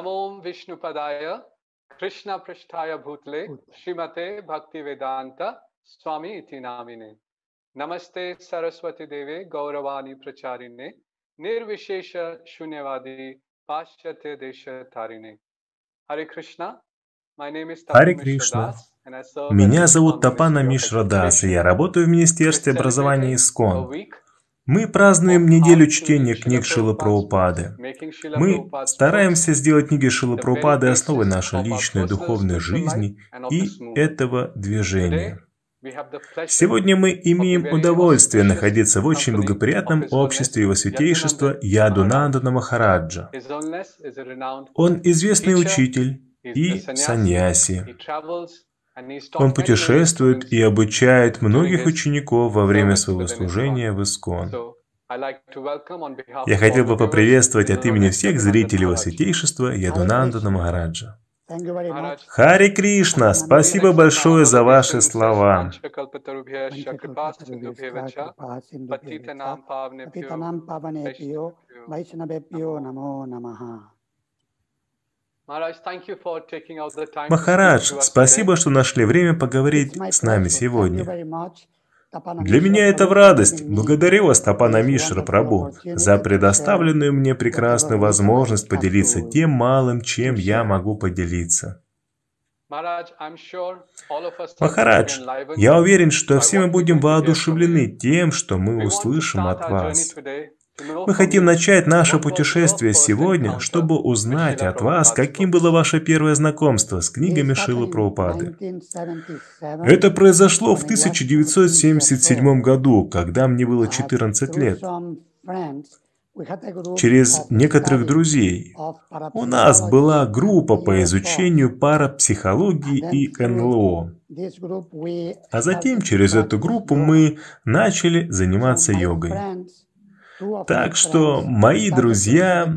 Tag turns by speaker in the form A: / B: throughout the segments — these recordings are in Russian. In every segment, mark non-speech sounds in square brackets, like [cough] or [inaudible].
A: नमो विष्णुपदाय कृष्ण पृष्ठाय भूतले श्रीमते भक्ति वेदांत स्वामी इति नामिने नमस्ते सरस्वती देवे गौरवाणी प्रचारिणे निर्विशेष शून्यवादी पाश्चात्य देश तारिणे Hare Krishna. My name is
B: Харе
A: Tapan
B: Кришна.
A: Mishra Das, and I serve
B: Меня
A: as
B: зовут
A: the
B: Тапана
A: Ministry of
B: Мишра Дас, и
A: Education.
B: я работаю в Министерстве
A: We're
B: образования
A: celebrating a
B: ИСКОН. Мы празднуем неделю чтения книг Шилы
A: Srila
B: Мы стараемся сделать книги Шилы Прабхупады основой нашей личной духовной жизни и этого движения. Сегодня мы имеем удовольствие находиться в очень благоприятном обществе Его Святейшества Ядунандана Махараджа. Он известный учитель и саньяси. Он путешествует и обучает многих учеников во время своего служения в Искон. Я хотел бы поприветствовать от имени всех зрителей Его. Святейшества Ядунандана Махараджа. Харе Кришна, спасибо большое за ваши слова. Махарадж, спасибо, что нашли время поговорить с нами сегодня. Для меня это в радость. Благодарю вас, Тапана Мишра Прабу, за предоставленную мне прекрасную возможность поделиться тем малым, чем я могу поделиться. Махарадж, я уверен, что все мы будем воодушевлены тем, что мы услышим от вас. Мы хотим начать наше путешествие сегодня, чтобы узнать от вас, каким было ваше первое знакомство с книгами Шилы Прабхупады.
C: 1977,
B: Это произошло в
C: when I was 14 years
B: 1977
C: old.
B: году, когда мне было
C: Uh,
B: 14
C: through
B: лет. Через некоторых друзей у нас была группа по изучению парапсихологии и НЛО. А затем через эту группу мы начали заниматься йогой. Так что мои друзья,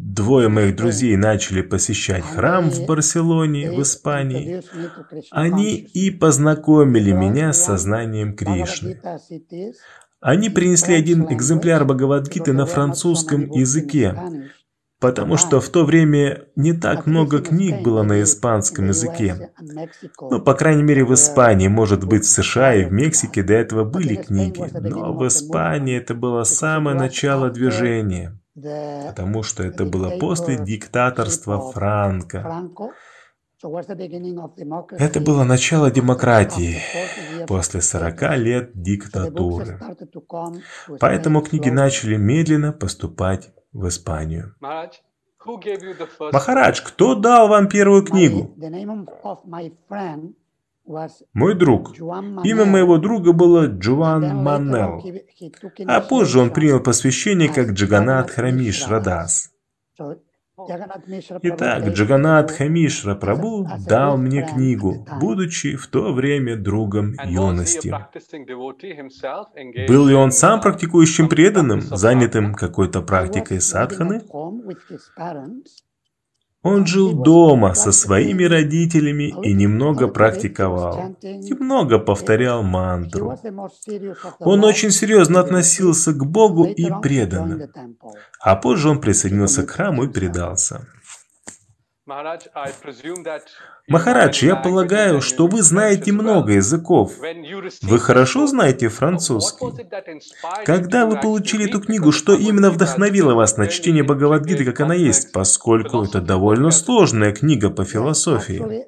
B: двое моих друзей начали посещать храм в Барселоне, в Испании. Они и познакомили меня с сознанием Кришны. Они принесли один экземпляр Бхагавадгиты на французском языке, потому что в то время не так много книг было на испанском языке. Ну, по крайней мере, в
C: there
B: Испании, может быть, в США и в. Мексике до этого были книги, но в Испании это было самое начало движения, потому что это было после диктаторства
C: of
B: Это было начало демократии.
C: 40 years of
B: после 40
C: dictatorship.
B: лет диктатуры. Поэтому книги начали медленно поступать в Испанию. Махарадж, кто дал вам первую книгу? Мой друг. Имя моего друга было
C: he took
B: А позже он принял посвящение как Джаганат Храмиш. Радас. Итак, Джаганат Хамишра Прабу дал мне книгу, будучи в то время другом юности. Был ли он сам
A: uh,
B: практикующим преданным, занятым какой-то практикой садханы? Он жил дома со своими родителями и немного практиковал, немного повторял мантру. Он очень серьезно относился к Богу и
C: temple.
B: А позже он присоединился к храму и предался.
A: Maharaj, I presume that you know
B: Махарадж, я полагаю, что вы знаете много языков. Вы хорошо знаете
A: uh,
B: французский. Когда вы получили эту книгу, что именно вдохновило вас на чтение Бхагавадгиты, как она есть, поскольку это довольно сложная книга по философии?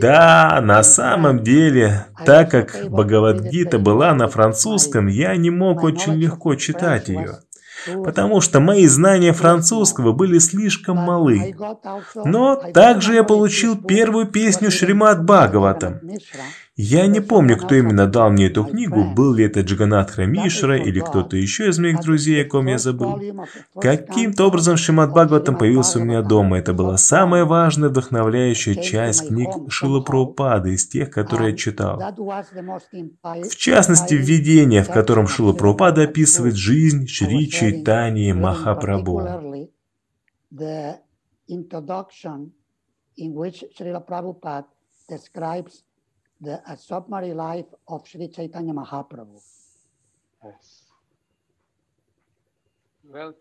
B: Да, на самом деле, так как Бхагавадгита была на французском, я не мог очень легко читать ее, потому что мои знания французского были слишком малы. Но также я получил первую песню Шримад Бхагаватам. Я не помню, кто именно дал мне эту книгу, был ли это Джаганатха
C: that I
B: Мишра или кто-то еще из моих друзей, о ком я забыл. Каким-то образом Шримад Бхагаватам появился у меня дома. Это была самая важная вдохновляющая часть книг. Прабхупады, из тех, которые я читал. В частности, введение, в котором
C: of
B: Шила
C: Srila
B: Прабхупада
C: Prabhupada's
B: описывает жизнь Шри
C: reading
B: Махапрабху.
C: describes the uh, submarine life of Sri Chaitanya Mahaprabhu.
A: Yes. Well,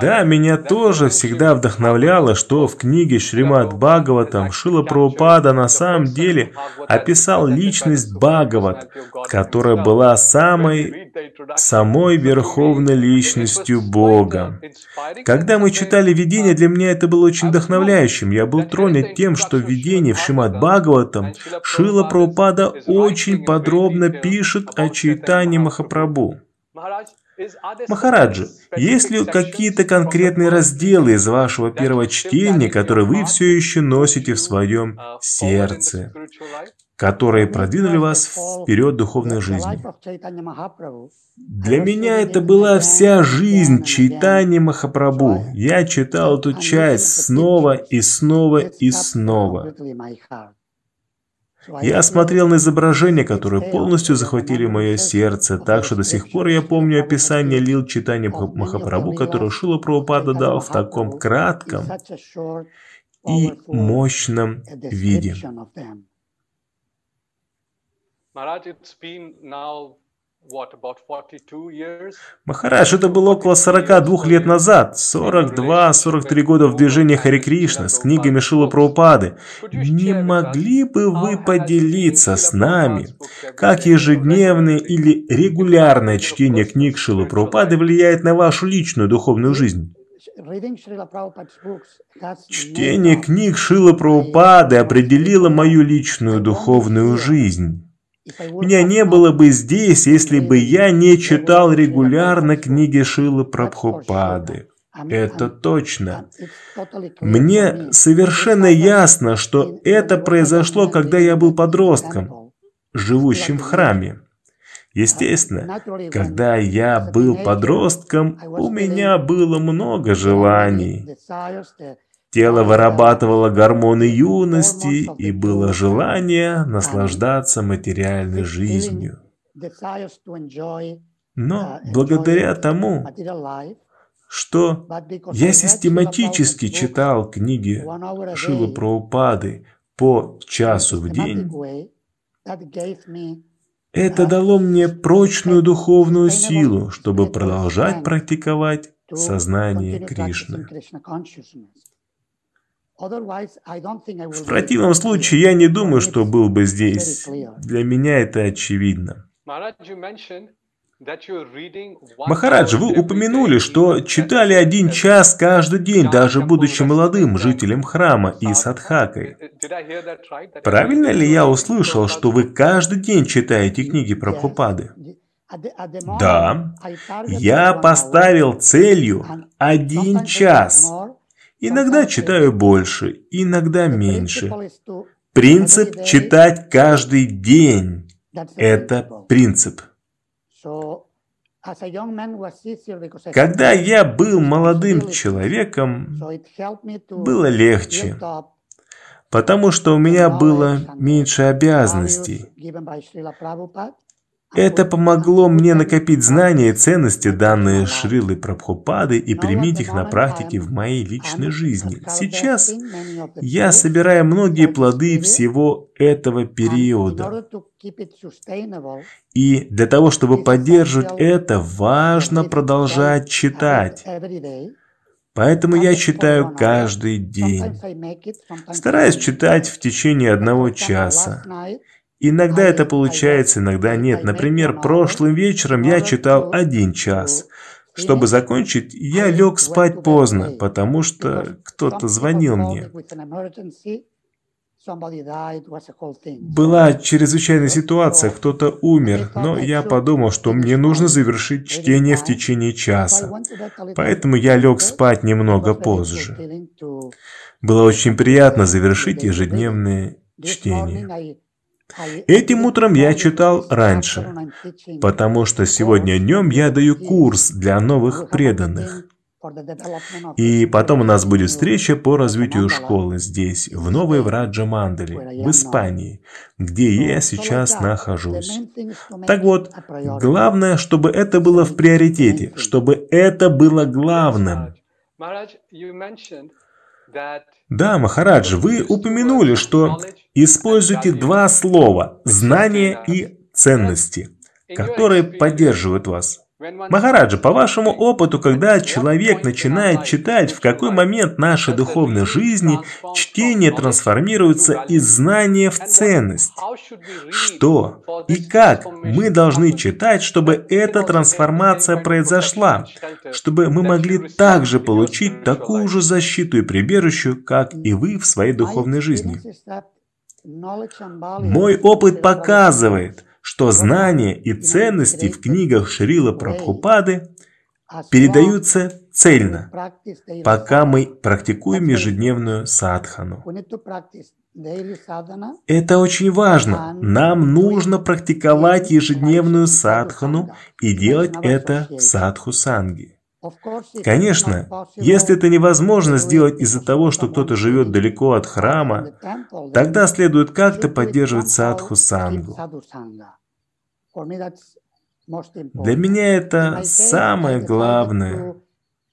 B: Да, меня тоже всегда вдохновляло, что в книге Шримад Бхагаватам Шила Прабхупада на самом деле описал личность Бхагават, которая была самой, самой верховной личностью Бога. Когда мы читали видение, для меня это было очень вдохновляющим. Я был тронут тем, что в видении в Шримад Бхагаватам Шила Прабхупада очень подробно пишет о Чайтане Махапрабху. Махараджи, есть ли какие-то конкретные разделы из вашего первого чтения, которые вы все еще носите в своем сердце, которые продвинули вас вперед духовной жизни? Для меня это была вся жизнь Чайтани Махапрабху. Я читал эту часть снова и снова и снова. Я смотрел на изображения, которые полностью захватили мое сердце, так что до сих пор я помню описание лил читания Махапрабху, которое Шила Прабхупада дал в таком кратком и мощном виде.
A: Maharaj, it's been now what about 42 years?
B: Махарадж, это было около 42 лет назад, 42-43 года в движении Хари Кришна с книгами Шила Прабхупады. Не могли бы вы поделиться с нами, как ежедневное или регулярное чтение книг Шилы Прабхупады влияет на вашу личную духовную жизнь? Чтение книг Шила Прабхупады определило мою личную духовную жизнь. Меня не было бы здесь, если бы я не читал регулярно книги Шилы Прабхупады. Это точно. Мне совершенно ясно, что это произошло, когда я был подростком, живущим в храме. Естественно, когда я был подростком, у меня было много желаний. Тело вырабатывало гормоны юности, и было желание наслаждаться материальной жизнью. Но благодаря тому, что я систематически читал книги Шилы Праупады по часу в день, это дало мне прочную духовную силу, чтобы продолжать практиковать сознание Кришны. В противном случае я не думаю, что был бы здесь. Для меня это очевидно. Махарадж, вы упомянули, что читали один час каждый день, даже будучи молодым жителем храма и садхакой. Правильно ли я услышал, что вы каждый день читаете книги Прабхупады? Да, я поставил целью один час. Иногда читаю больше, иногда меньше. Принцип читать каждый день – это принцип. Когда я был молодым человеком, было легче, потому что у меня было меньше обязанностей. Это помогло мне накопить знания и ценности, данные Шрилы Прабхупады, и применить их на практике в моей личной жизни. Сейчас я собираю многие плоды всего этого периода. И для того, чтобы поддерживать это, важно продолжать читать. Поэтому я читаю каждый день. Стараюсь читать в течение одного часа. Иногда это получается, иногда нет. Например, прошлым вечером я читал один час. Чтобы закончить, я лег спать поздно, потому что кто-то звонил мне. Была чрезвычайная ситуация, кто-то умер, но я подумал, что мне нужно завершить чтение в течение часа. Поэтому я лег спать немного позже. Было очень приятно завершить ежедневное чтение. Этим утром я читал раньше, потому что сегодня днем я даю курс для новых преданных. И потом у нас будет встреча по развитию школы здесь, в Новой Враджа Мандали, в Испании, где я сейчас нахожусь. Так вот, главное, чтобы это было в приоритете, чтобы это было главным. Да, Махарадж, вы упомянули, что используйте два слова – знания и ценности, которые поддерживают вас. Махараджа, по вашему опыту, когда человек начинает читать, в какой момент нашей духовной жизни чтение трансформируется из знания в ценность? Что и как мы должны читать, чтобы эта трансформация произошла, чтобы мы могли также получить такую же защиту и прибежище, как и вы в своей духовной жизни? Мой опыт показывает – что знания и ценности в книгах Шрила Прабхупады передаются цельно, пока мы практикуем ежедневную садхану. Это очень важно. Нам нужно практиковать ежедневную садхану и делать это в садху санги. Конечно, если это невозможно сделать из-за того, что кто-то живет далеко от храма, тогда следует как-то поддерживать садху сангу. Для меня это самое главное.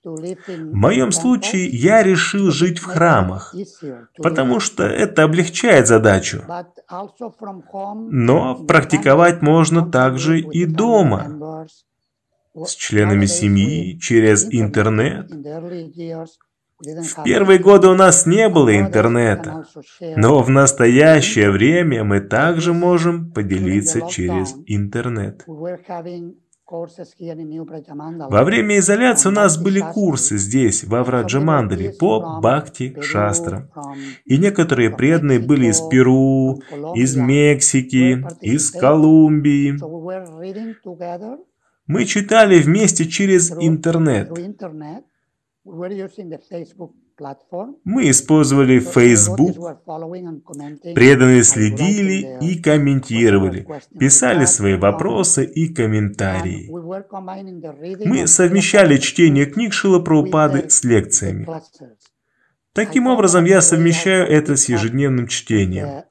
B: В моем случае я решил жить в храмах, потому что это облегчает задачу. Но практиковать можно также и дома с членами семьи, через интернет. В первые годы у нас не было интернета, но в настоящее время мы также можем поделиться через интернет. Во время изоляции у нас были курсы здесь, во Враджамандале, по Бхакти Шастрам. И некоторые преданные были из Перу, из Мексики, из Колумбии. Мы читали вместе через интернет. Мы использовали Facebook, преданные следили и комментировали, писали свои вопросы и комментарии. Мы совмещали чтение книг Шила Прабхупады с лекциями. Таким образом, я совмещаю это с ежедневным чтением.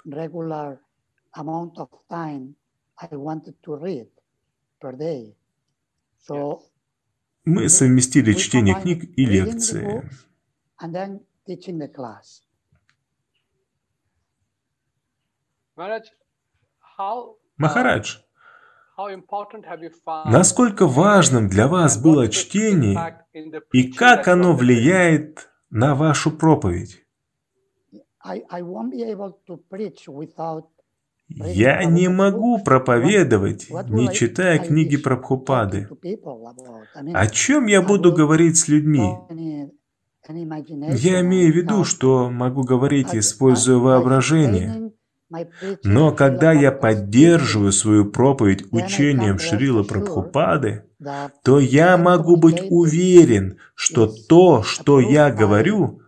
B: Мы совместили чтение книг и лекции. Махарадж, насколько важным для вас было чтение и как оно влияет на вашу проповедь? Я не могу проповедовать, не читая книги Прабхупады. О чем я буду говорить с людьми? Я имею в виду, что могу говорить, используя воображение. Но когда я поддерживаю свою проповедь учением Шрила Прабхупады, то я могу быть уверен, что то, что я говорю,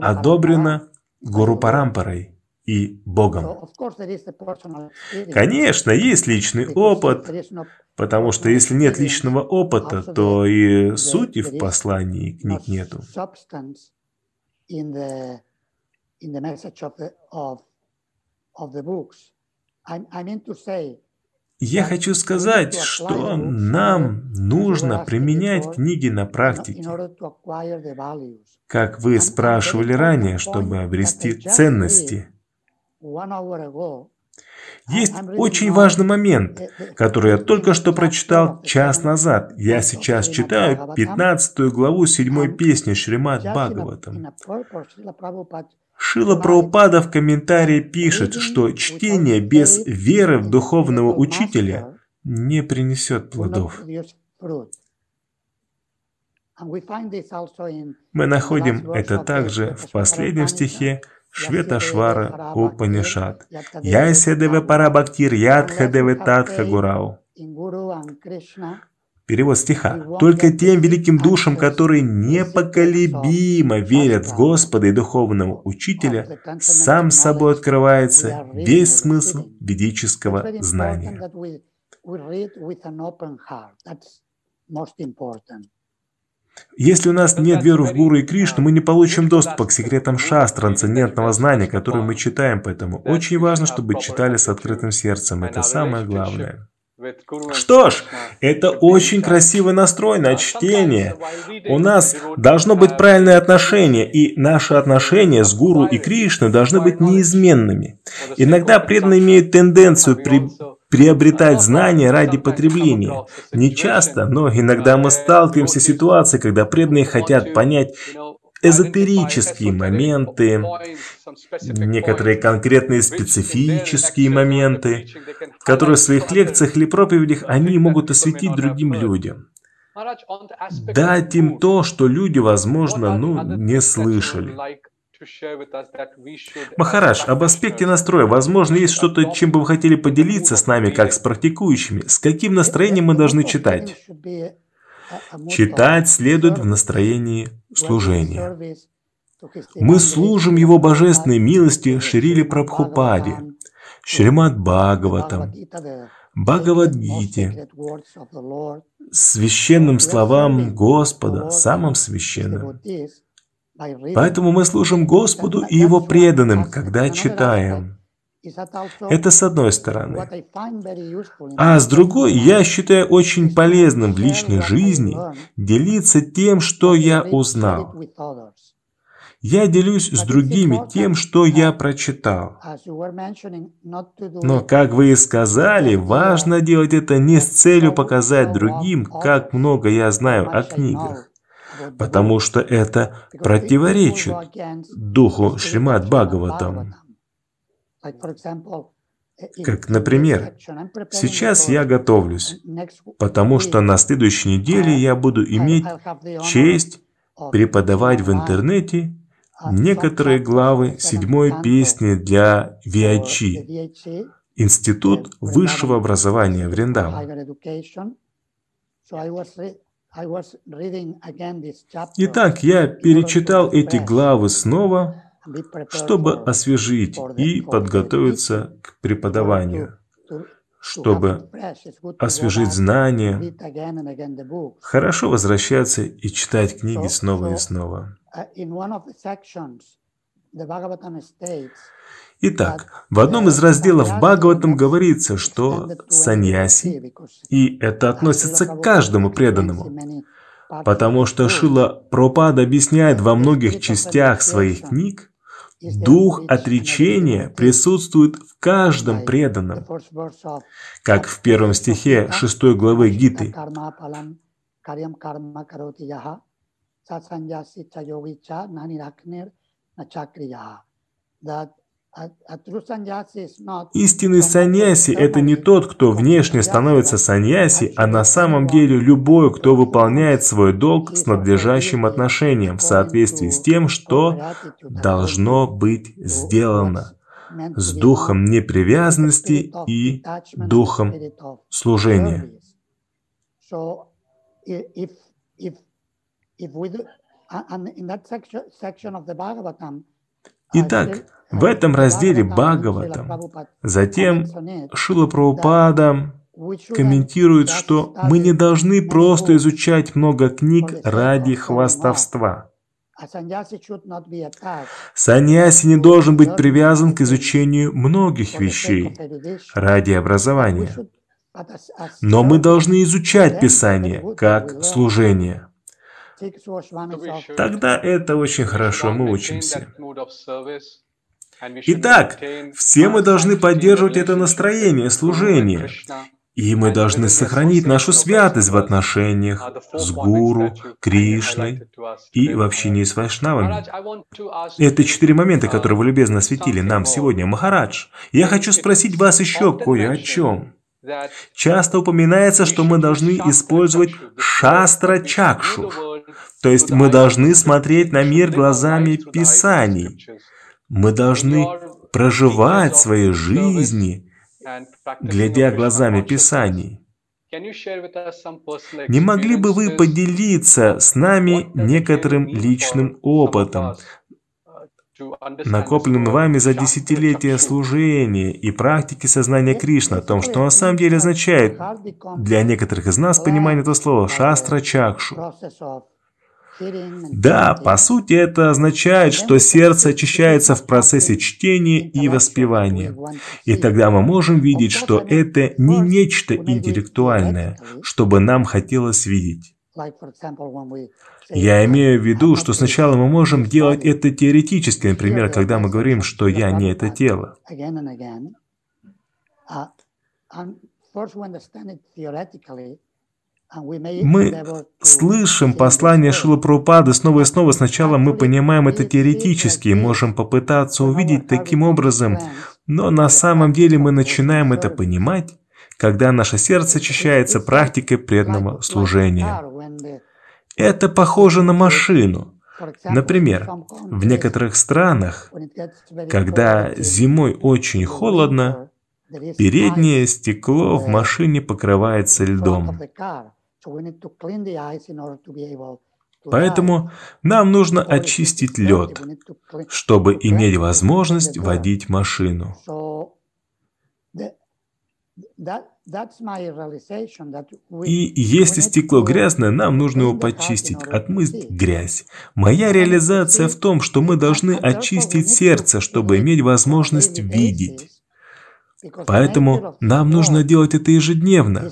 B: одобрено Гуру Парампарой и Богом. Конечно, есть личный опыт, потому что если нет личного опыта, то и сути в послании книг нету. Я хочу сказать, что нам нужно применять книги на практике. Как вы спрашивали ранее, чтобы обрести ценности – есть очень важный момент, который я только что прочитал час назад. Я сейчас читаю 15 главу 7 песни Шримад Бхагаватам. Шила Прабхупада в комментарии пишет, что чтение без веры в духовного учителя не принесет плодов. Мы находим это также в последнем стихе Шветашвара Упанишат. Яйседеве Парабхактир Ядхадеве Татха Гурау. Перевод стиха. «Только тем великим душам, которые непоколебимо верят в Господа и духовного учителя, сам собой открывается весь смысл ведического знания». Если у нас нет веры в Гуру и Кришну, мы не получим доступа к секретам шастр, трансцендентного знания, которые мы читаем, поэтому очень важно, чтобы читали с открытым сердцем. Это самое главное. Что ж, это очень красивый настрой на чтение. У нас должно быть правильное отношение, и наши отношения с Гуру и Кришной должны быть неизменными. Иногда преданные имеют тенденцию при приобретать знания ради потребления. Не часто, но иногда мы сталкиваемся с ситуацией, когда преданные хотят понять эзотерические моменты, некоторые конкретные специфические моменты, которые в своих лекциях или проповедях они могут осветить другим людям. Дать им то, что люди, возможно, ну, не слышали. Махарадж, об аспекте настроя. Возможно, есть что-то, чем бы вы хотели поделиться с нами, как с практикующими. С каким настроением мы должны читать? Читать следует в настроении служения. Мы служим Его божественной милости Шрили Прабхупаде, Шримад Бхагаватам, Бхагавадгите, священным словам Господа, самым священным. Поэтому мы служим Господу и Его преданным, когда читаем. Это с одной стороны. А с другой, я считаю очень полезным в личной жизни делиться тем, что я узнал. Я делюсь с другими тем, что я прочитал. Но, как вы и сказали, важно делать это не с целью показать другим, как много я знаю о книгах, потому что это противоречит духу Шримад Бхагаватам. Как, например, сейчас я готовлюсь, потому что на следующей неделе я буду иметь честь преподавать в интернете некоторые главы седьмой песни для Виачи, Институт высшего образования в Риндам. Итак, я перечитал эти главы снова, чтобы освежить и подготовиться к преподаванию, чтобы освежить знания, хорошо возвращаться и читать книги снова и снова. Итак, в одном из разделов Бхагаватам говорится, что саньяси, и это относится к каждому преданному, потому что Шила Пропад объясняет во многих частях своих книг, Дух отречения присутствует в каждом преданном, как в первом стихе шестой главы Гиты. Истинный саньяси – это не тот, кто внешне становится саньяси, а на самом деле любой, кто выполняет свой долг с надлежащим отношением в соответствии с тем, что должно быть сделано, с духом непривязанности и духом служения. Итак, в этом разделе Бхагаватам, затем Шила Прабхупада комментирует, что мы не должны просто изучать много книг ради хвастовства. Саньяси не должен быть привязан к изучению многих вещей ради образования. Но мы должны изучать Писание как служение. Тогда это очень хорошо, мы учимся. Итак, все мы должны поддерживать это настроение служения. И мы должны сохранить нашу святость в отношениях с Гуру, Кришной и в общении с Вайшнавами. Это четыре момента, которые вы любезно осветили нам сегодня, Махарадж. Я хочу спросить вас еще кое о чем. Часто упоминается, что мы должны использовать шастра-чакшу, то есть мы должны смотреть на мир глазами Писаний. Мы должны проживать свои жизни, глядя глазами Писаний. Не могли бы вы поделиться с нами некоторым личным опытом, накопленным вами за десятилетия служения и практики сознания Кришны, о том, что на самом деле означает для некоторых из нас понимание этого слова «шастра чакшу». Да, по сути это означает, что сердце очищается в процессе чтения и воспевания. И тогда мы можем видеть, что это не нечто интеллектуальное, чтобы нам хотелось видеть. Я имею в виду, что сначала мы можем делать это теоретически, например, когда мы говорим, что я не это тело. Мы слышим послание Шила Прабхупады снова и снова. Сначала мы понимаем это теоретически и можем попытаться увидеть таким образом, но на самом деле мы начинаем это понимать, когда наше сердце очищается практикой преданного служения. Это похоже на машину. Например, в некоторых странах, когда зимой очень холодно, переднее стекло в машине покрывается льдом. Поэтому нам нужно очистить лед, чтобы иметь возможность водить машину. И если стекло грязное, нам нужно его почистить, отмыть грязь. Моя реализация в том, что мы должны очистить сердце, чтобы иметь возможность видеть. Поэтому нам нужно делать это ежедневно.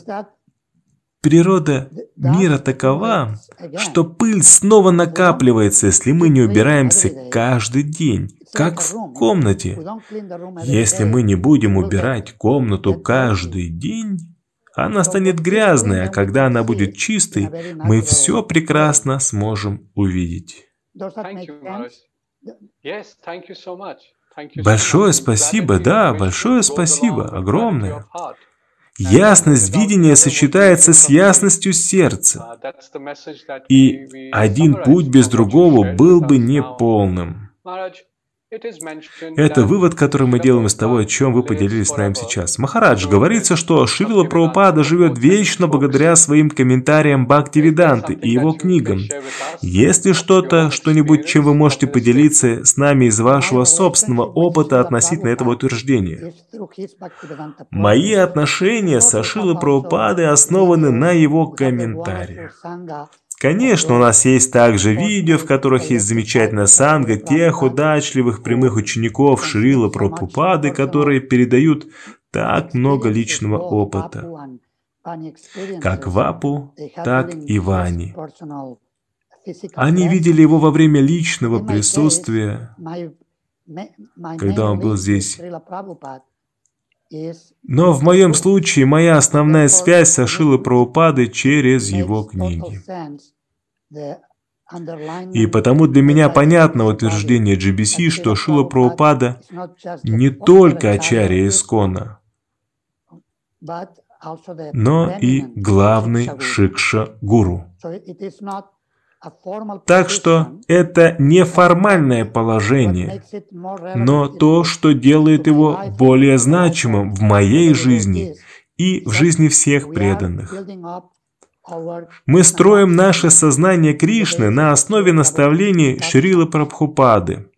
B: Природа мира такова, что пыль снова накапливается, если мы не убираемся каждый день, как в комнате. Если мы не будем убирать комнату каждый день, она станет грязной, а когда она будет чистой, мы все прекрасно сможем увидеть. Большое спасибо, да, большое спасибо, огромное. Ясность видения сочетается с ясностью сердца. И один путь без другого был бы неполным. Это вывод, который мы делаем из того, о чем вы поделились с нами сейчас. Махарадж, говорится, что Шрила Прабхупада живет вечно благодаря своим комментариям Бхакти Веданты и его книгам. Есть ли что-то, что-нибудь, чем вы можете поделиться с нами из вашего собственного опыта относительно этого утверждения? Мои отношения с Шрилой Прабхупадой основаны на его комментариях. Конечно, у нас есть также видео, в которых есть замечательная санга тех удачливых прямых учеников Шрила Прабхупады, которые передают так много личного опыта, как Вапу, так и Вани. Они видели его во время личного присутствия, когда он был здесь. Но в моем случае моя основная связь со Шилой Прабхупадой через его книги. И потому для меня понятно утверждение GBC, что Шила Прабхупада не только Ачарья Искона, но и главный Шикша-гуру. Так что это не формальное положение, но то, что делает его более значимым в моей жизни и в жизни всех преданных. Мы строим наше сознание Кришны на основе наставлений Шрилы Прабхупады.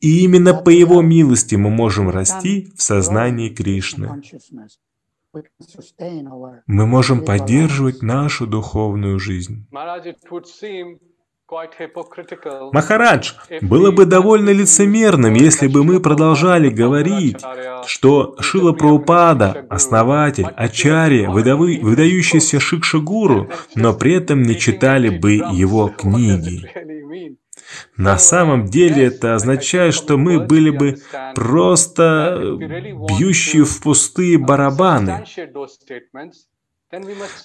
B: И именно по его милости мы можем расти в сознании Кришны. Мы можем поддерживать нашу духовную жизнь. Махарадж, было бы довольно лицемерным, если бы мы продолжали говорить, что Шила Прабхупада – основатель, ачарья, выдающийся Шикша-гуру, но при этом не читали бы его книги. На самом деле это означает, что мы были бы просто бьющие в пустые барабаны.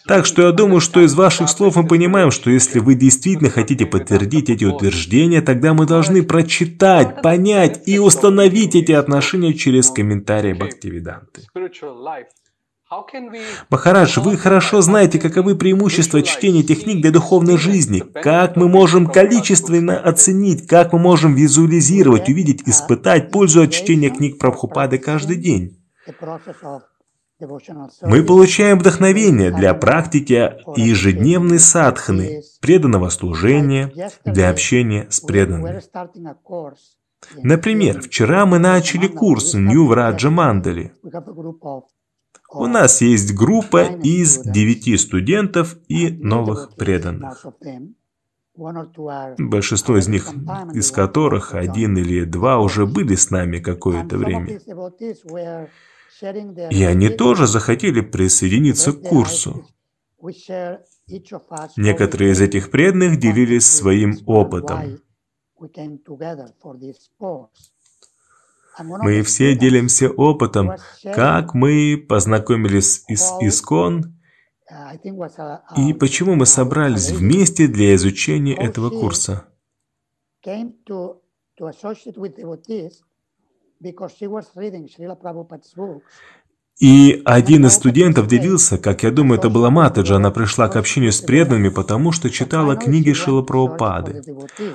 B: Так что я думаю, что из ваших слов мы понимаем, что если вы действительно хотите подтвердить эти утверждения, тогда мы должны прочитать, понять и установить эти отношения через комментарии Бхактивиданты. Махарадж, вы хорошо знаете, каковы преимущества чтения этих книг для духовной жизни, как мы можем количественно оценить, как мы можем визуализировать, увидеть, испытать пользу от чтения книг Прабхупады каждый день. Мы получаем вдохновение для практики ежедневной садханы, преданного служения, для общения с преданными. Например, вчера мы начали курс Нью Враджа Мандали. У нас есть группа из девяти студентов и новых преданных. Большинство из них, из которых один или два уже были с нами какое-то время. И они тоже захотели присоединиться к курсу. Некоторые из этих преданных делились своим опытом. Мы все делимся опытом, как мы познакомились с Искон и почему мы собрались вместе для изучения этого курса. И один из студентов делился, как я думаю, это была Матаджа, она пришла к общению с преданными, потому что читала книги Шила Прабхупады.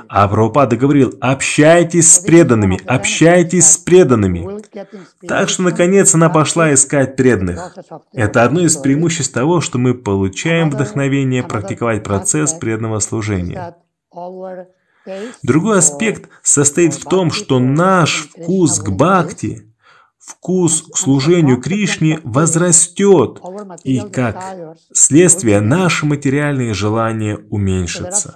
B: А Прабхупада говорил, общайтесь с преданными, общайтесь с преданными. Так что, наконец, она пошла искать преданных. Это одно из преимуществ того, что мы получаем вдохновение практиковать процесс преданного служения. Другой аспект состоит в том, что наш вкус к бхакти – вкус к служению Кришне возрастет, и как следствие наши материальные желания уменьшатся.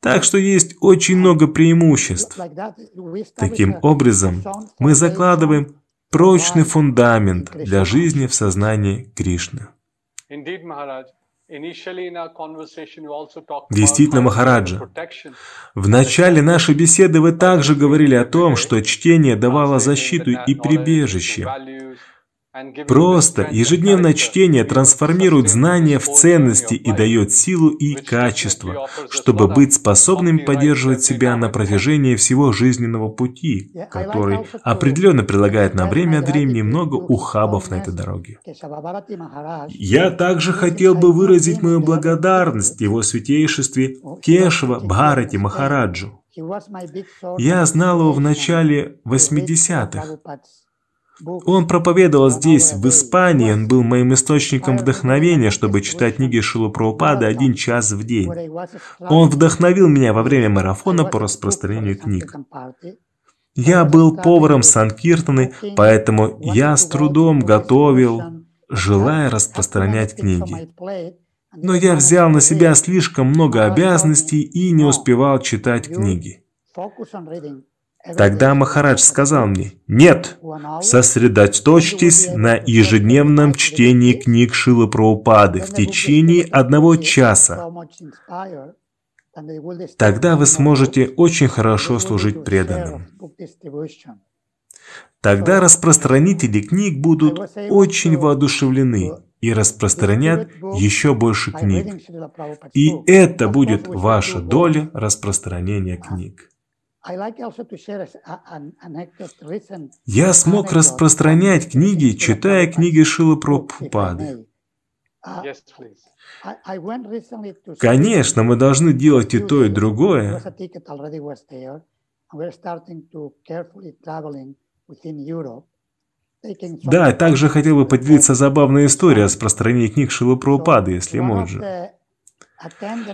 B: Так что есть очень много преимуществ. Таким образом, мы закладываем прочный фундамент для жизни в сознании Кришны. Действительно, Махараджа, в начале нашей беседы вы также говорили о том, что чтение давало защиту и прибежище. Просто ежедневное чтение трансформирует знания в ценности и дает силу и качество, чтобы быть способным поддерживать себя на протяжении всего жизненного пути, который определенно прилагает на время от времени много ухабов на этой дороге. Я также хотел бы выразить мою благодарность его святейшестве Кешева Бхарати Махараджу. Я знал его в начале 80-х. Он проповедовал здесь, в Испании. Он был моим источником вдохновения, чтобы читать книги Шилу Прабхупады один час в день. Он вдохновил меня во время марафона по распространению книг. Я был поваром Санкиртаны, поэтому я с трудом готовил, желая распространять книги. Но я взял на себя слишком много обязанностей и не успевал читать книги. Тогда Махарадж сказал мне, «Нет, сосредоточьтесь на ежедневном чтении книг Шилы Праупады в течение одного часа. Тогда вы сможете очень хорошо служить преданным. Тогда распространители книг будут очень воодушевлены и распространят еще больше книг. И это будет ваша доля распространения книг. Я смог распространять книги, читая книги Шилы Прабхупады. Конечно, мы должны делать и то, и другое. Да, также хотел бы поделиться забавной историей о распространении книг Шилы Прабхупады, если можно.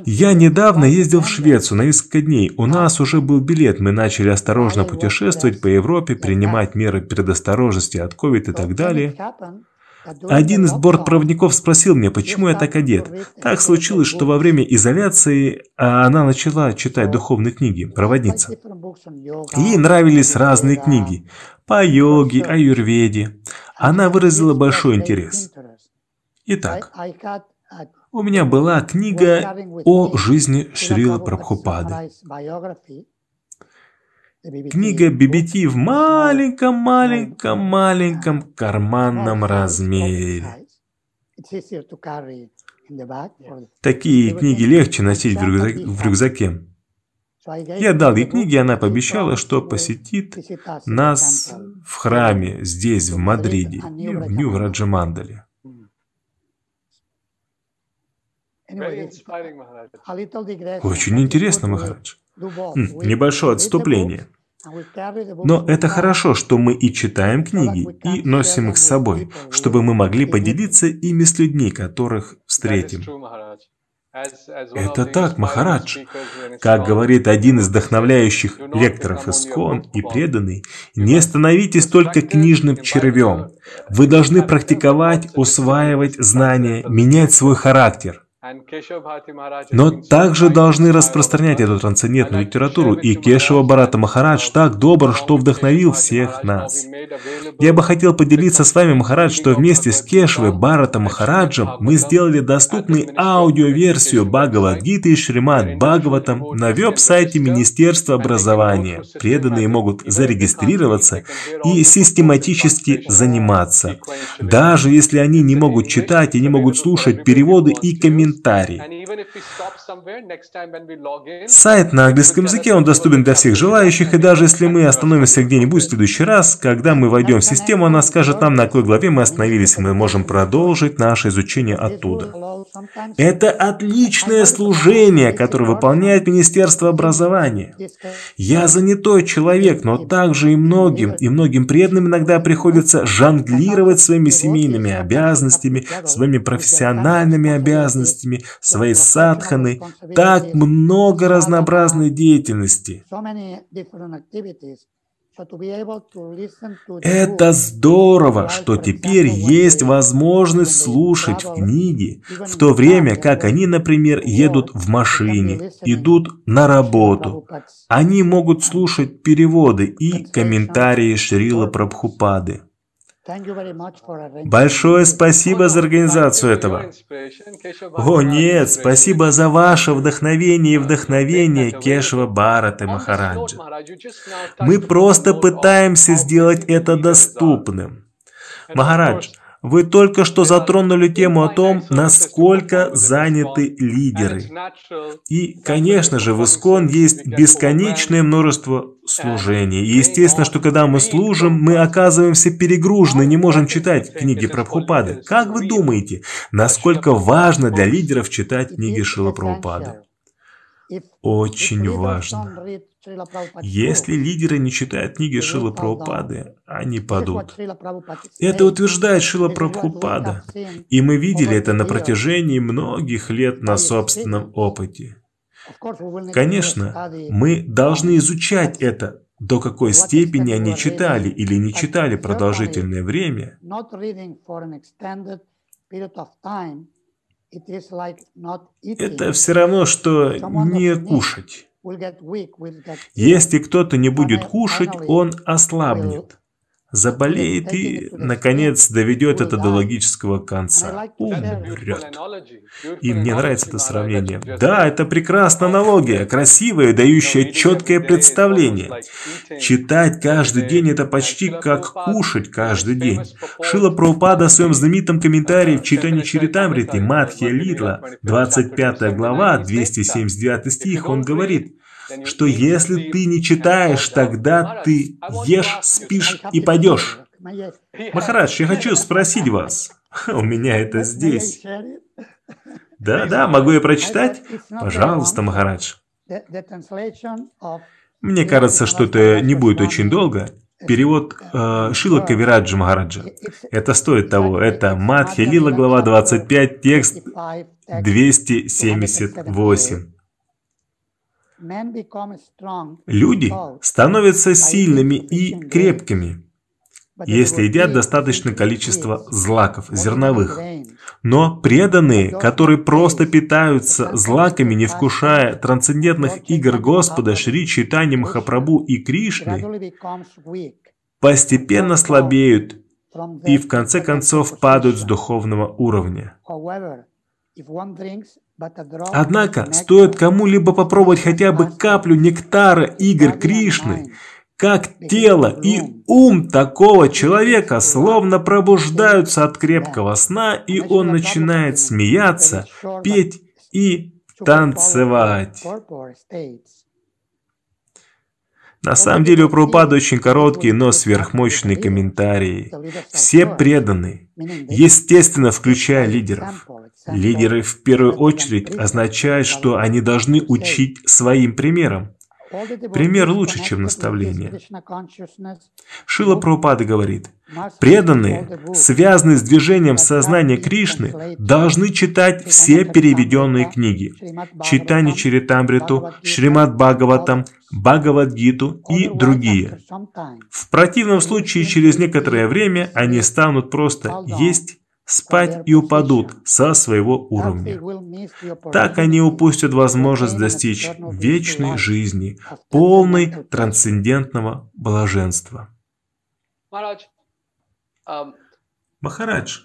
B: Я недавно ездил в Швецию на несколько дней. У нас уже был билет. Мы начали осторожно путешествовать по Европе, принимать меры предосторожности от COVID и так далее. Один из бортпроводников спросил меня, почему я так одет. Так случилось, что во время изоляции а, она начала читать духовные книги, проводница. Ей нравились разные книги по йоге, аюрведе. Она выразила большой интерес. Итак, у меня была книга о жизни Шрила Прабхупады. Книга BBT в маленьком-маленьком-маленьком карманном размере. Такие книги легче носить в рюкзаке. Я дал ей книги, она пообещала, что посетит нас в храме здесь, в Мадриде, в Нью-Раджамандале. Очень интересно, Махарадж. Небольшое отступление. Но это хорошо, что мы и читаем книги, и носим их с собой, чтобы мы могли поделиться ими с людьми, которых встретим. Это так, Махарадж. Как говорит один из вдохновляющих лекторов Искон и преданный, не становитесь только книжным червем. Вы должны практиковать, усваивать знания, менять свой характер. Но также должны распространять эту трансцендентную литературу, и Кешева Барата Махарадж так добр, что вдохновил всех нас. Я бы хотел поделиться с вами, Махарадж, что вместе с Кешевой Барата Махараджем мы сделали доступной аудиоверсию Бхагавадгиты и Шримад Бхагаватам на веб-сайте Министерства образования. Преданные могут зарегистрироваться и систематически заниматься. Даже если они не могут читать и не могут слушать переводы и комментарии, комментарий. Сайт на английском языке, он доступен для всех желающих, и даже если мы остановимся где-нибудь в следующий раз, когда мы войдем в систему, она скажет нам, на какой главе мы остановились, и мы можем продолжить наше изучение оттуда. Это отличное служение, которое выполняет Министерство образования. Я занятой человек, но также и многим, и многим преданным иногда приходится жонглировать своими семейными обязанностями, своими профессиональными обязанностями, деятельностями, своей садханы, так много разнообразной деятельности. Это здорово, что теперь есть возможность слушать книги, в то время как они, например, едут в машине, идут на работу. Они могут слушать переводы и комментарии Шрила Прабхупады. Большое спасибо за организацию этого. О нет, спасибо за ваше вдохновение и вдохновение Кешева Барата Махараджа. Мы просто пытаемся сделать это доступным. Махарадж, вы только что затронули тему о том, насколько заняты лидеры. И, конечно же, в Искон есть бесконечное множество служений. И естественно, что когда мы служим, мы оказываемся перегружены, не можем читать книги Прабхупады. Как вы думаете, насколько важно для лидеров читать книги Шила Прабхупады? Очень важно. Если лидеры не читают книги Шила Прабхупады, они падут. Это утверждает Шила Прабхупада. И мы видели это на протяжении многих лет на собственном опыте. Конечно, мы должны изучать это, до какой степени они читали или не читали продолжительное время. Это все равно, что не кушать. Если кто-то не будет кушать, он ослабнет заболеет и, наконец, доведет это до логического конца. Умрет. И мне нравится это сравнение. Да, это прекрасная аналогия, красивая, дающая четкое представление. Читать каждый день – это почти как кушать каждый день. Шила Прабхупада в своем знаменитом комментарии в читании Чаритамриты Матхия Литла, 25 глава, 279 стих, он говорит – что если ты не читаешь, тогда ты ешь, спишь и пойдешь. Махарадж, я хочу спросить вас. [laughs] У меня это здесь. Да, да, могу я прочитать? Пожалуйста, Махарадж. Мне кажется, что это не будет очень долго. Перевод э, Шила Кавираджа Махараджа. Это стоит того. Это Мадхи Лила, глава 25, текст 278. Люди становятся сильными и крепкими, если едят достаточное количество злаков зерновых. Но преданные, которые просто питаются злаками, не вкушая трансцендентных игр Господа Шри Читани Махапрабху и Кришны, постепенно слабеют и в конце концов падают с духовного уровня. Однако, стоит кому-либо попробовать хотя бы каплю нектара игр Кришны, как тело и ум такого человека словно пробуждаются от крепкого сна, и он начинает смеяться, петь и танцевать. На самом деле у Прабхупады очень короткие, но сверхмощные комментарии. Все преданы, естественно, включая лидеров. Лидеры в первую очередь означают, что они должны учить своим примером. Пример лучше, чем наставление. Шила Прабхупада говорит, преданные, связанные с движением сознания Кришны, должны читать все переведенные книги. Читание Чаритамриту, Шримад Бхагаватам, Бхагавадгиту и другие. В противном случае, через некоторое время они станут просто есть, спать и упадут со своего уровня. Так они упустят возможность достичь вечной жизни, полной трансцендентного блаженства. Махарадж,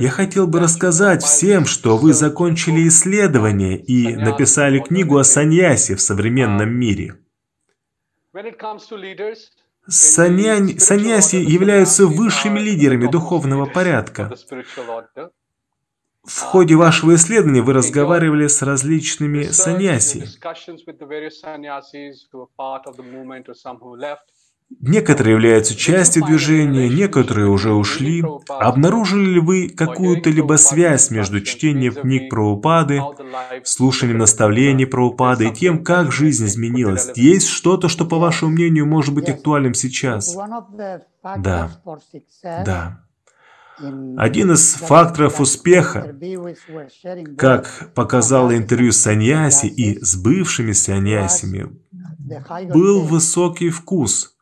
B: я хотел бы рассказать всем, что вы закончили исследование и написали книгу о саньясе в современном мире. Саньянь, саньяси являются высшими лидерами духовного порядка. В ходе вашего исследования вы разговаривали с различными саньяси. Некоторые являются частью движения, некоторые уже ушли. Обнаружили ли вы какую-то либо связь между чтением книг про упады, слушанием наставлений про упады и тем, как жизнь изменилась? Есть что-то, что, по вашему мнению, может быть актуальным сейчас? Да. Да. Один из факторов успеха, как показало интервью с саньяси и с бывшими саньясями, был высокий вкус –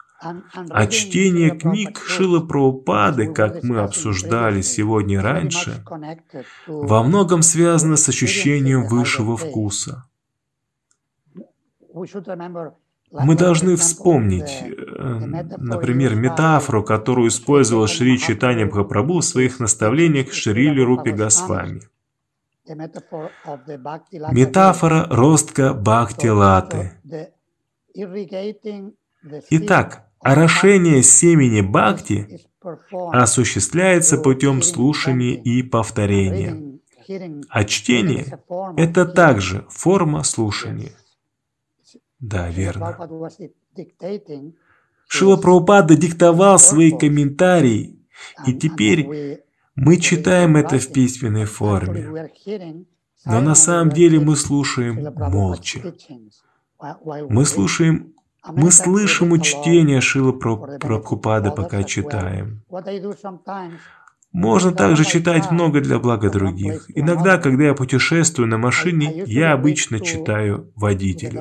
B: а чтение книг Шила Праупады, как мы обсуждали сегодня раньше, во многом связано с ощущением высшего вкуса. Мы должны вспомнить, э, например, метафору, которую использовал Шри Читани Махапрабху в своих наставлениях Шрили Рупи Госвами. Метафора ростка Бхакти Латы. Итак, Орошение семени бхакти осуществляется путем слушания и повторения. А чтение – это также форма слушания. Да, верно. Шила Прабхупада диктовал свои комментарии, и теперь мы читаем это в письменной форме. Но на самом деле мы слушаем молча. Мы слушаем Мы слышим учтение Шила Прабхупады, пока читаем. Можно также читать много для блага других. Иногда, когда я путешествую на машине, я обычно читаю водителю.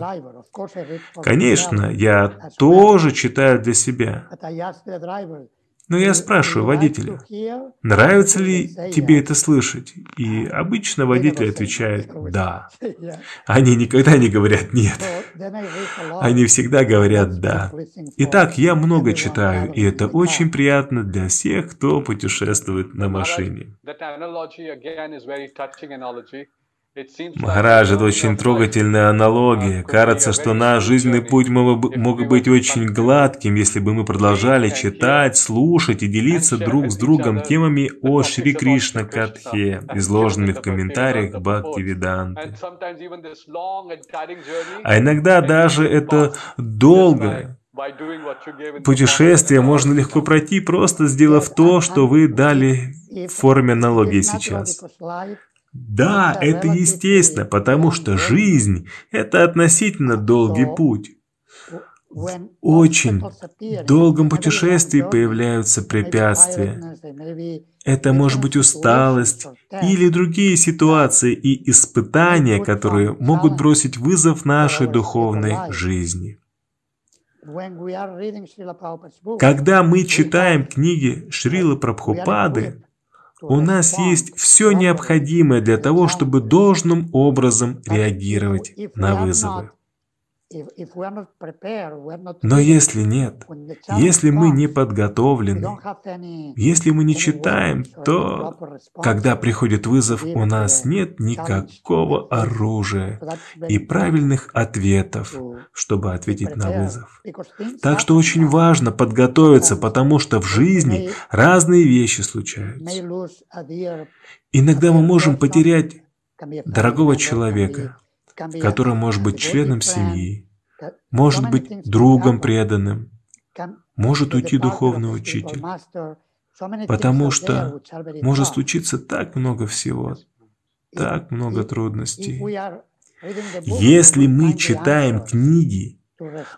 B: Конечно, я тоже читаю для себя. Но я спрашиваю водителя, нравится ли тебе это слышать? И обычно водитель отвечает «да». Они никогда не говорят «нет». Они всегда говорят «да». Итак, я много читаю, и это очень приятно для всех, кто путешествует на машине. Махарадж, это очень трогательная аналогия. Кажется, что наш жизненный путь мог, мог быть очень гладким, если бы мы продолжали читать, слушать и делиться друг с другом темами о Шри Кришна Катхе, изложенными в комментариях Бхакти Веданты. А иногда даже это долгое, Путешествие можно легко пройти, просто сделав то, что вы дали в форме аналогии сейчас. Да, это естественно, потому что жизнь – это относительно долгий путь. В очень долгом путешествии появляются препятствия. Это может быть усталость или другие ситуации и испытания, которые могут бросить вызов нашей духовной жизни. Когда мы читаем книги Шрила Прабхупады, у нас есть все необходимое для того, чтобы должным образом реагировать на вызовы. Но если нет, если мы не подготовлены, если мы не читаем, то, когда приходит вызов, у нас нет никакого оружия и правильных ответов, чтобы ответить на вызов. Так что очень важно подготовиться, потому что в жизни разные вещи случаются. Иногда мы можем потерять дорогого человека, который может быть членом семьи, может быть другом преданным, может уйти духовный учитель, потому что может случиться так много всего, так много трудностей. Если мы читаем книги,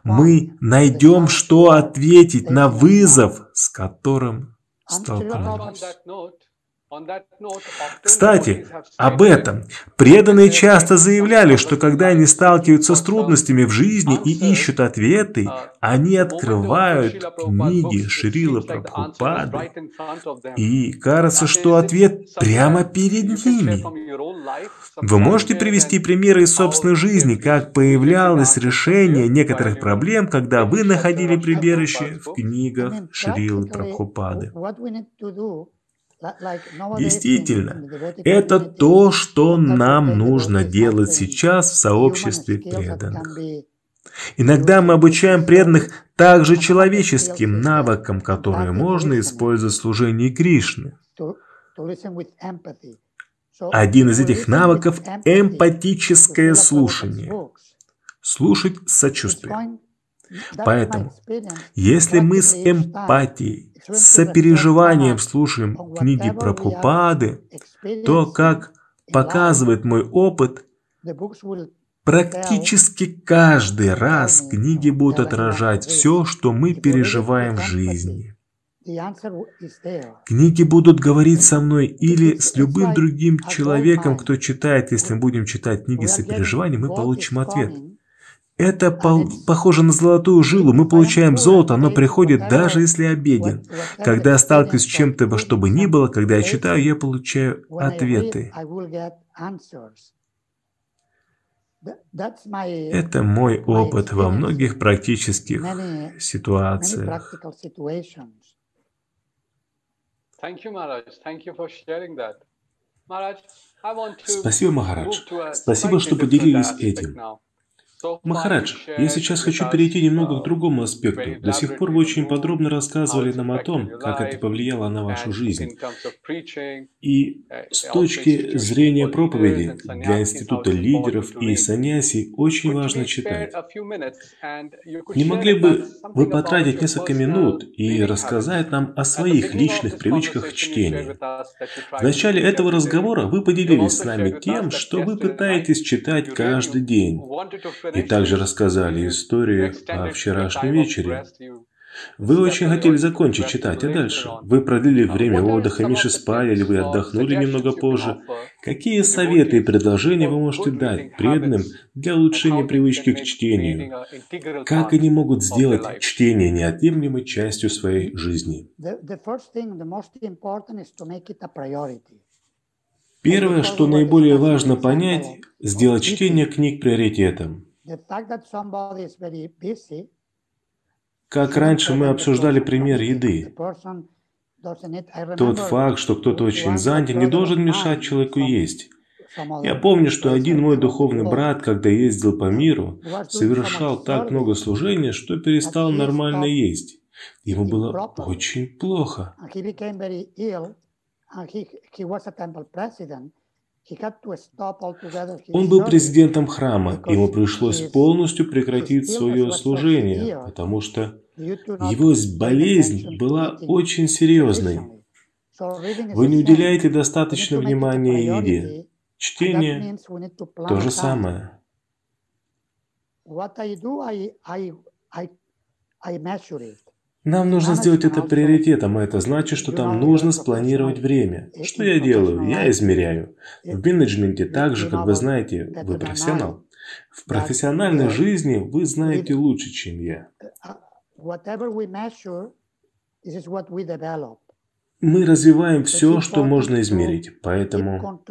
B: мы найдем, что ответить на вызов, с которым столкнулись. Кстати, об этом. Преданные часто заявляли, что когда они сталкиваются с трудностями в жизни и ищут ответы, они открывают книги Шрила Прабхупады, и кажется, что ответ прямо перед ними. Вы можете привести примеры из собственной жизни, как появлялось решение некоторых проблем, когда вы находили прибежище в книгах Шрилы Прабхупады? Действительно, это то, что нам нужно делать сейчас в сообществе преданных. Иногда мы обучаем преданных также человеческим навыкам, которые можно использовать в служении Кришны. Один из этих навыков – эмпатическое слушание. Слушать сочувствием. Поэтому, если мы с эмпатией, с сопереживанием слушаем книги Прабхупады, то, как показывает мой опыт, практически каждый раз книги будут отражать все, что мы переживаем в жизни. Книги будут говорить со мной или с любым другим человеком, кто читает. Если мы будем читать книги сопереживания, мы получим ответ. Это по похоже на золотую жилу. Мы получаем золото, оно приходит даже если обеден. Когда я сталкиваюсь с чем-то, во что бы ни было, когда я читаю, я получаю ответы. Это мой опыт во многих практических ситуациях.
D: Спасибо, Махарадж. Спасибо, что поделились этим. Махарадж, я сейчас хочу перейти немного к другому аспекту. До сих пор вы очень подробно рассказывали нам о том, как это повлияло на вашу жизнь. И с точки зрения проповеди для института лидеров и саньяси очень важно читать. Не могли бы вы потратить несколько минут и рассказать нам о своих личных привычках чтения? В начале этого разговора вы поделились с нами тем, что вы пытаетесь читать каждый день. И также рассказали историю о вчерашнем вечере. Вы очень хотели закончить читать, а дальше? Вы продлили время отдыха, меньше спали, или вы отдохнули немного позже? Какие советы и предложения вы можете дать преданным для улучшения привычки к чтению? Как они могут сделать чтение неотъемлемой частью своей жизни? Первое, что наиболее важно понять, сделать чтение книг приоритетом. Как раньше мы обсуждали пример еды. Тот факт, что кто-то очень занят, не должен мешать человеку есть. Я помню, что один мой духовный брат, когда ездил по миру, совершал так много служения, что перестал нормально есть. Ему было очень плохо. Он был президентом храма, ему пришлось полностью прекратить свое служение, потому что его болезнь была очень серьезной. Вы не уделяете достаточно внимания еде. Чтение – то же самое. Нам нужно сделать это приоритетом, а это значит, что там нужно спланировать время. Что я делаю? Я измеряю. В менеджменте так же, как вы знаете, вы профессионал. В профессиональной жизни вы знаете лучше, чем я. Мы развиваем все, что можно измерить, поэтому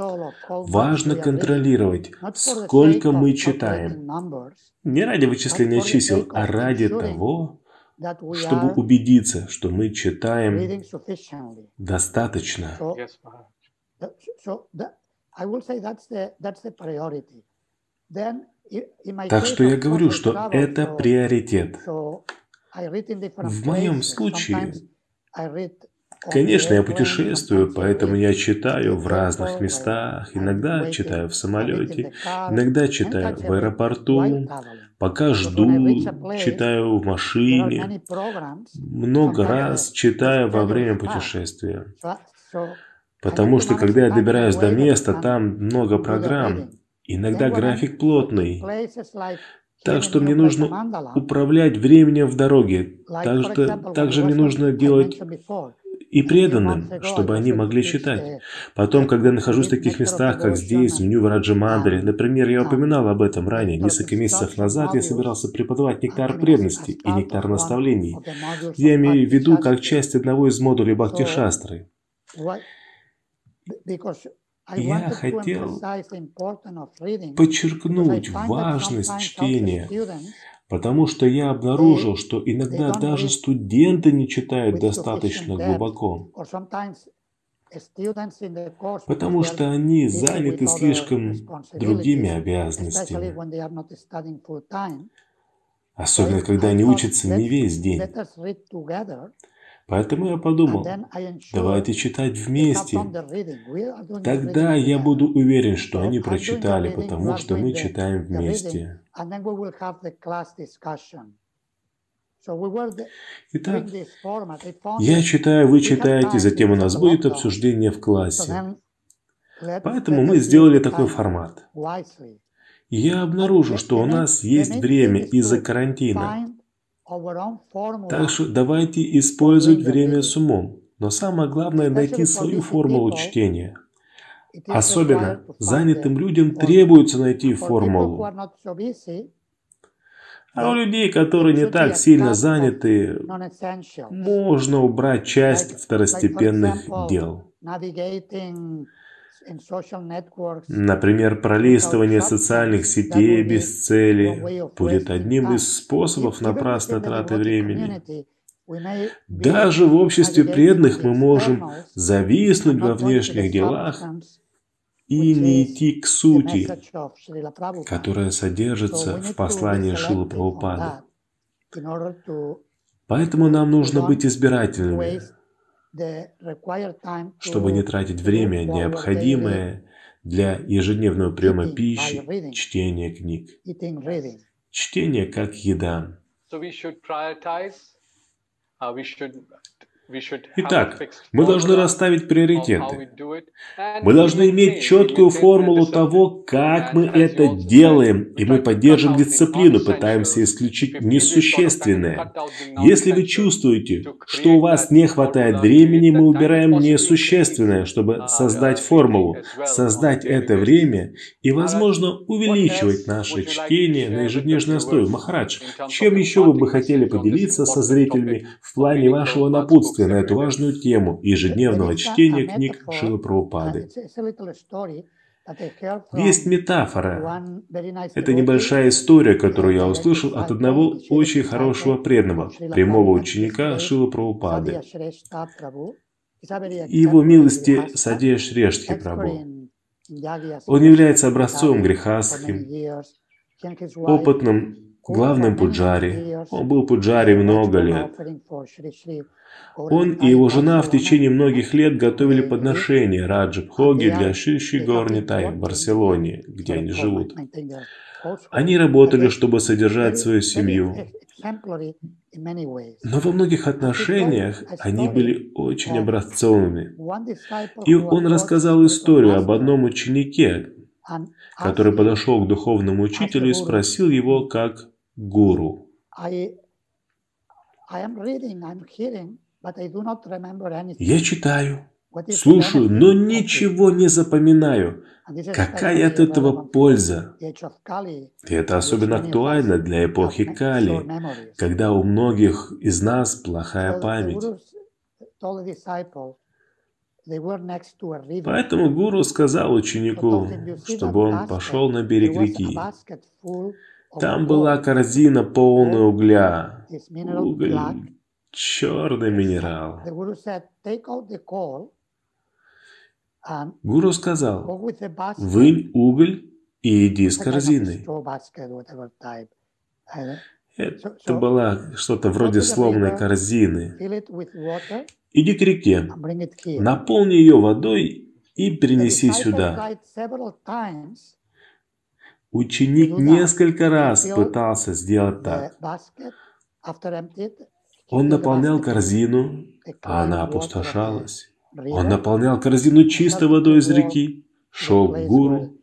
D: важно контролировать, сколько мы читаем. Не ради вычисления чисел, а ради того, чтобы убедиться, что мы читаем достаточно. Так что я говорю, что это приоритет. В моем случае, конечно, я путешествую, поэтому я читаю в разных местах. Иногда читаю в самолете, иногда читаю в аэропорту, Пока жду, читаю в машине, много раз читаю во время путешествия. Потому что когда я добираюсь до места, там много программ. Иногда график плотный. Так что мне нужно управлять временем в дороге. Так что также мне нужно делать и преданным, чтобы они могли читать. Потом, когда нахожусь в таких местах, как здесь, в Нью-Враджамандре, например, я упоминал об этом ранее, несколько месяцев назад я собирался преподавать нектар преданности и нектар наставлений. Я имею в виду как часть одного из модулей Бхакти Шастры. Я хотел подчеркнуть важность чтения, потому что я обнаружил, что иногда даже студенты не читают достаточно глубоко, потому что они заняты слишком другими обязанностями, особенно когда они учатся не весь день. Поэтому я подумал, давайте читать вместе. Тогда я буду уверен, что они прочитали, потому что мы читаем вместе. Итак, я читаю, вы читаете, затем у нас будет обсуждение в классе. Поэтому мы сделали такой формат. Я обнаружу, что у нас есть время из-за карантина. Так что давайте использовать время с умом. Но самое главное найти свою формулу чтения. Особенно занятым людям требуется найти формулу. А у людей, которые не так сильно заняты, можно убрать часть второстепенных дел. Например, пролистывание социальных сетей без цели будет одним из способов напрасной траты времени. Даже в обществе преданных мы можем зависнуть во внешних делах и не идти к сути, которая содержится в послании Шилы Прабхупады. Поэтому нам нужно быть избирательными, чтобы не тратить время, необходимое для ежедневного приема пищи, чтения книг. Чтение как еда. Итак, мы должны расставить приоритеты. Мы должны иметь четкую формулу того, как мы это делаем, и мы поддержим дисциплину, пытаемся исключить несущественное. Если вы чувствуете, что у вас не хватает времени, мы убираем несущественное, чтобы создать формулу, создать это время и, возможно, увеличивать наше чтение на ежедневной основе. Махарадж, чем еще вы бы хотели поделиться со зрителями в плане вашего напутствия? Напутствие на эту важную тему ежедневного чтения книг Шилы Прабхупады. Есть метафора. Это небольшая история, которую я услышал от одного очень хорошего преданного, прямого ученика Шилы Прабхупады. И его милости Садея Шрештхи Прабhu. Он является образцом грехастхим, опытным главным пуджари. Он был пуджари много лет. Он и его жена в течение многих лет готовили подношения Раджи Бхоги для Шиши Горнитай в Барселоне, где они живут. Они работали, чтобы содержать свою семью. Но во многих отношениях они были очень образцовыми. И он рассказал историю об одном ученике, который подошел к духовному учителю и спросил его как гуру. Я читаю, слушаю, но ничего не запоминаю. Какая от этого польза? И это особенно актуально для эпохи Кали, когда у многих из нас плохая память. Поэтому гуру сказал ученику, чтобы он пошел на берег реки. Там была корзина полная угля. Уголь черный минерал. Гуру сказал, вынь уголь и иди с корзиной. Это была что-то вроде сломанной корзины. Иди к реке, наполни ее водой и принеси сюда. Ученик несколько раз пытался сделать так. Он наполнял корзину, а она опустошалась. Он наполнял корзину чистой водой из реки, шел к гуру,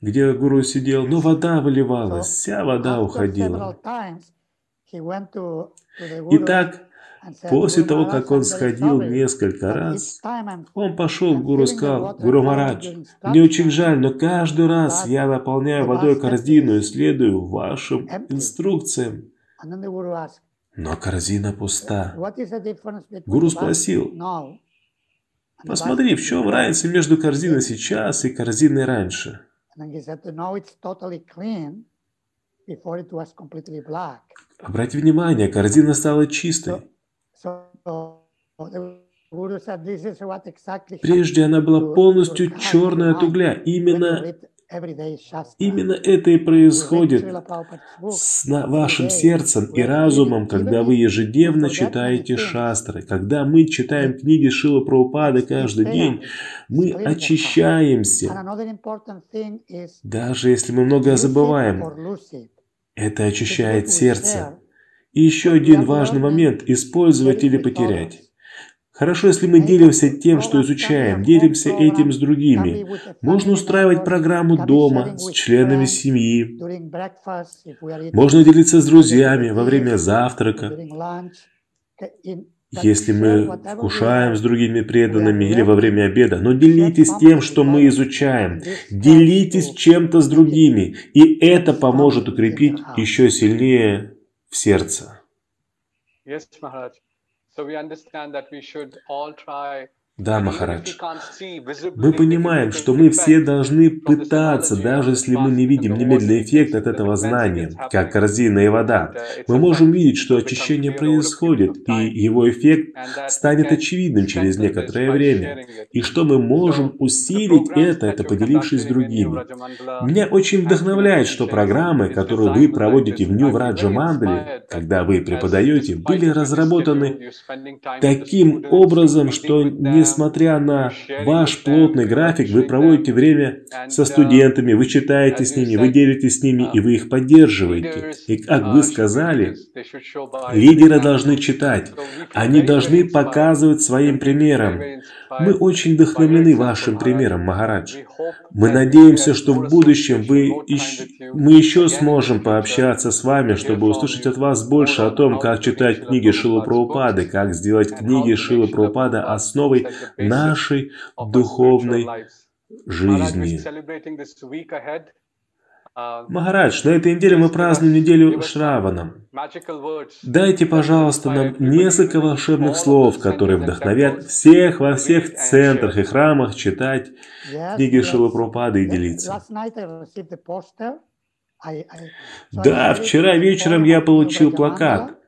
D: где гуру сидел, но вода выливалась, вся вода уходила.
B: Итак, После того, как он сходил несколько раз, он пошел к гуру и сказал, «Гуру Марадж, мне очень жаль, но каждый раз я наполняю водой корзину и следую вашим инструкциям. Но корзина пуста. Гуру спросил, посмотри, в чем разница между корзиной сейчас и корзиной раньше? Обратите внимание, корзина стала чистой. Прежде она была полностью черная от угля. Именно, именно это и происходит с вашим сердцем и разумом, когда вы ежедневно читаете шастры. Когда мы читаем книги Шила Прабхупады каждый день, мы очищаемся. Даже если мы много забываем, это очищает сердце. И еще один важный момент – использовать или потерять. Хорошо, если мы делимся тем, что изучаем, делимся этим с другими. Можно устраивать программу дома, с членами семьи. Можно делиться с друзьями во время завтрака. Если мы вкушаем с другими преданными или во время обеда, но делитесь тем, что мы изучаем. Делитесь чем-то с другими, и это поможет укрепить еще сильнее в сердце.
A: Yes, Maharaj. So we understand that we should all try
B: да, Махарадж. Мы понимаем, что мы все должны пытаться, даже если мы не видим немедленный эффект от этого знания, как корзина и вода. Мы можем видеть, что очищение происходит, и его эффект станет очевидным через некоторое время. И что мы можем усилить это, это поделившись с другими. Меня очень вдохновляет, что программы, которые вы проводите в Нью Враджа Мандали, когда вы преподаете, были разработаны таким образом, что не несмотря на ваш плотный график, вы проводите время со студентами, вы читаете с ними, вы делитесь с ними, и вы их поддерживаете. И как вы сказали, лидеры должны читать, они должны показывать своим примером. Мы очень вдохновлены вашим примером, Махарадж. Мы надеемся, что в будущем вы мы еще сможем пообщаться с вами, чтобы услышать от вас больше о том, как читать книги Шила Прабхупады, как сделать книги Шила Прабхупада основой нашей духовной жизни. Махарадж, на этой неделе мы празднуем неделю Шраванам. Дайте, пожалуйста, нам несколько волшебных слов, которые вдохновят всех во всех центрах и храмах читать книги Шилапрупады и делиться. Да, вчера вечером я получил плакат.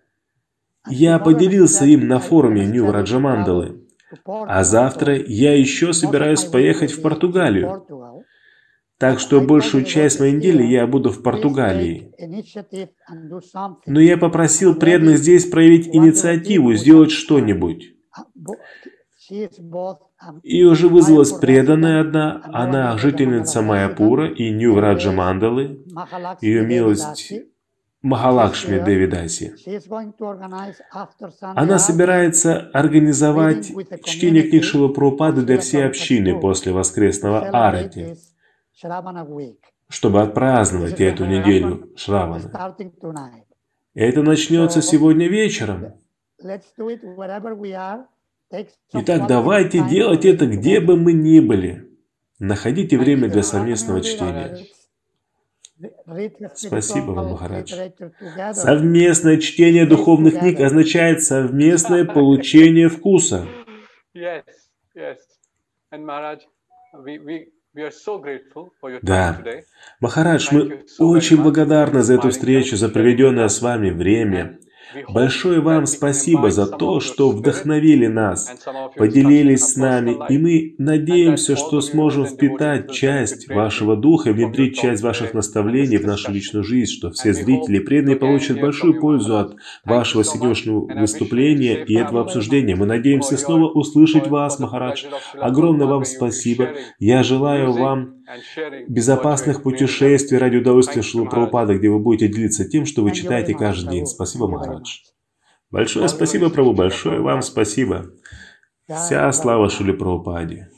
B: Я поделился им на форуме Нью Раджамандалы. А завтра я еще собираюсь поехать в Португалию. Так что большую часть моей недели я буду в Португалии. Но я попросил преданных здесь проявить инициативу, сделать что-нибудь. И уже вызвалась преданная одна, она жительница Майапура и Нью-Раджа Мандалы, ее милость Махалакшми Девидаси. Она собирается организовать чтение книг Шилапрупады для всей общины после воскресного Арати, чтобы отпраздновать эту неделю Шравана. Это начнется сегодня вечером. Итак, давайте делать это, где бы мы ни были. Находите время для совместного чтения. Спасибо вам, Махарадж. Совместное чтение духовных книг означает совместное [laughs] получение вкуса. Да. Махарадж, мы очень благодарны за эту встречу, за проведенное с вами время. Большое вам спасибо за то, что вдохновили нас, поделились с нами, и мы надеемся, что сможем впитать часть вашего духа, внедрить часть ваших наставлений в нашу личную жизнь, что все зрители преданные получат большую пользу от вашего сегодняшнего выступления и этого обсуждения. Мы надеемся снова услышать вас, Махарадж. Огромное вам спасибо. Я желаю вам безопасных путешествий ради удовольствия Шилупрабхупада, где вы будете делиться тем, что вы читаете каждый день. Спасибо, Махарадж. Большое спасибо, Прабу, большое вам спасибо. Вся слава Шилупрабхупаде.